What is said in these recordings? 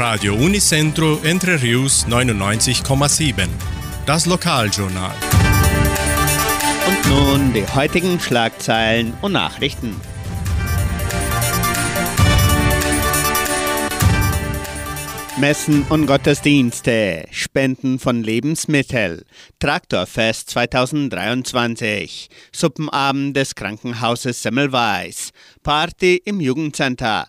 Radio Unicentro Entre Rius 99,7. Das Lokaljournal. Und nun die heutigen Schlagzeilen und Nachrichten. Messen und Gottesdienste, Spenden von Lebensmitteln, Traktorfest 2023, Suppenabend des Krankenhauses Semmelweis, Party im Jugendcenter,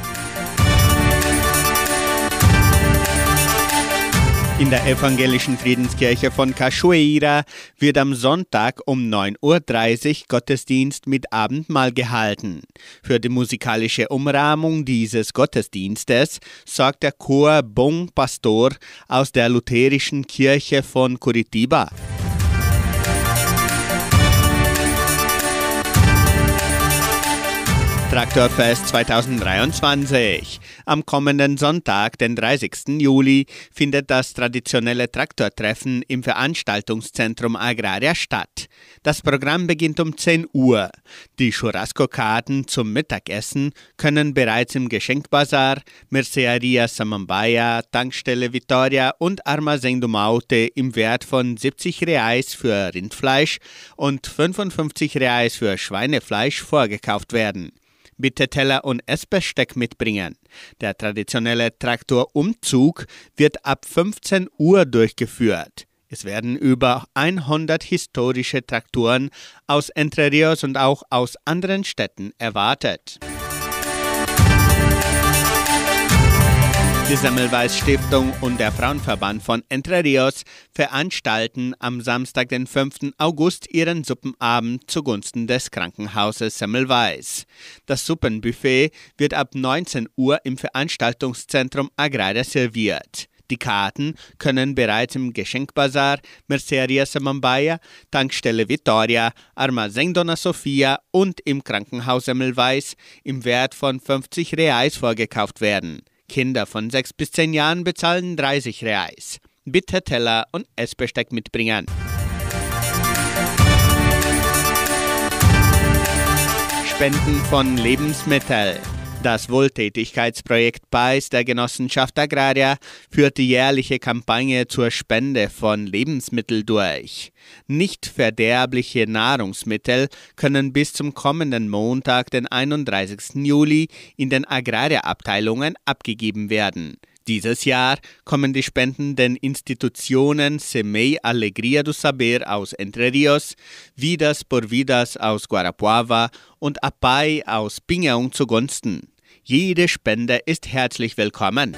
In der evangelischen Friedenskirche von Cachoeira wird am Sonntag um 9.30 Uhr Gottesdienst mit Abendmahl gehalten. Für die musikalische Umrahmung dieses Gottesdienstes sorgt der Chor Bon Pastor aus der lutherischen Kirche von Curitiba. Traktorfest 2023. Am kommenden Sonntag, den 30. Juli, findet das traditionelle Traktortreffen im Veranstaltungszentrum Agraria statt. Das Programm beginnt um 10 Uhr. Die Churrasco-Karten zum Mittagessen können bereits im Geschenkbazar, Merceria Samambaya, Tankstelle Vittoria und Armazém do Maute im Wert von 70 Reais für Rindfleisch und 55 Reais für Schweinefleisch vorgekauft werden bitte Teller und Essbesteck mitbringen. Der traditionelle Traktorumzug wird ab 15 Uhr durchgeführt. Es werden über 100 historische Traktoren aus Entre Rios und auch aus anderen Städten erwartet. Die Semmelweis Stiftung und der Frauenverband von Entre Rios veranstalten am Samstag, den 5. August, ihren Suppenabend zugunsten des Krankenhauses Semmelweis. Das Suppenbuffet wird ab 19 Uhr im Veranstaltungszentrum Agraria serviert. Die Karten können bereits im Geschenkbazar, Merceria Samambaya, Tankstelle Vittoria, Armazém Dona Sofia und im Krankenhaus Semmelweis im Wert von 50 Reais vorgekauft werden. Kinder von 6 bis 10 Jahren bezahlen 30 Reais. Bitte Teller und Essbesteck mitbringen. Spenden von Lebensmitteln. Das Wohltätigkeitsprojekt BAIS der Genossenschaft Agraria führt die jährliche Kampagne zur Spende von Lebensmitteln durch. Nicht verderbliche Nahrungsmittel können bis zum kommenden Montag, den 31. Juli, in den Agrarabteilungen abgegeben werden. Dieses Jahr kommen die Spenden den Institutionen Semei Alegria do Saber aus Entre Rios, Vidas por Vidas aus Guarapuava und Apai aus Pinhaão zugunsten. Jede Spende ist herzlich willkommen.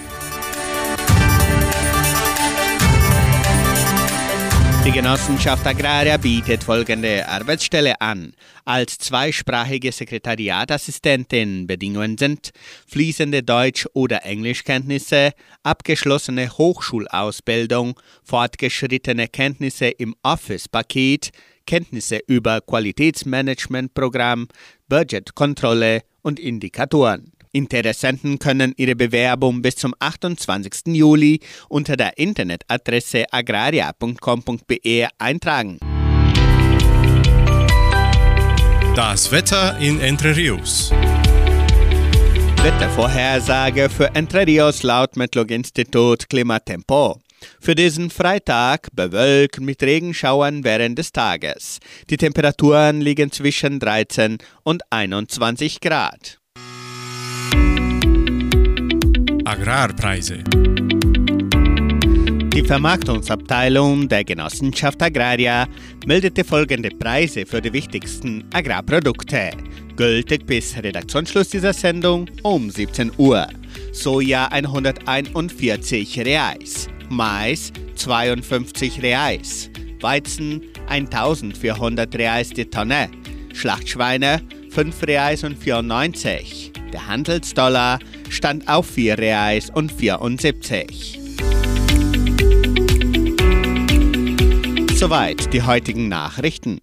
Die Genossenschaft Agraria bietet folgende Arbeitsstelle an. Als zweisprachige Sekretariatassistentin Bedingungen sind fließende Deutsch- oder Englischkenntnisse, abgeschlossene Hochschulausbildung, fortgeschrittene Kenntnisse im Office-Paket, Kenntnisse über Qualitätsmanagementprogramm, Budgetkontrolle und Indikatoren. Interessenten können ihre Bewerbung bis zum 28. Juli unter der Internetadresse agraria.com.be eintragen. Das Wetter in Entre Rios. Wettervorhersage für Entre Rios laut Metlog-Institut Klimatempo. Für diesen Freitag bewölkt mit Regenschauern während des Tages. Die Temperaturen liegen zwischen 13 und 21 Grad. Agrarpreise. Die Vermarktungsabteilung der Genossenschaft Agraria meldete folgende Preise für die wichtigsten Agrarprodukte. Gültig bis Redaktionsschluss dieser Sendung um 17 Uhr. Soja 141 Reais, Mais 52 Reais, Weizen 1400 Reais die Tonne, Schlachtschweine 5 Reais und 94. Der Handelsdollar stand auf 4 Reais und 74. Soweit die heutigen Nachrichten.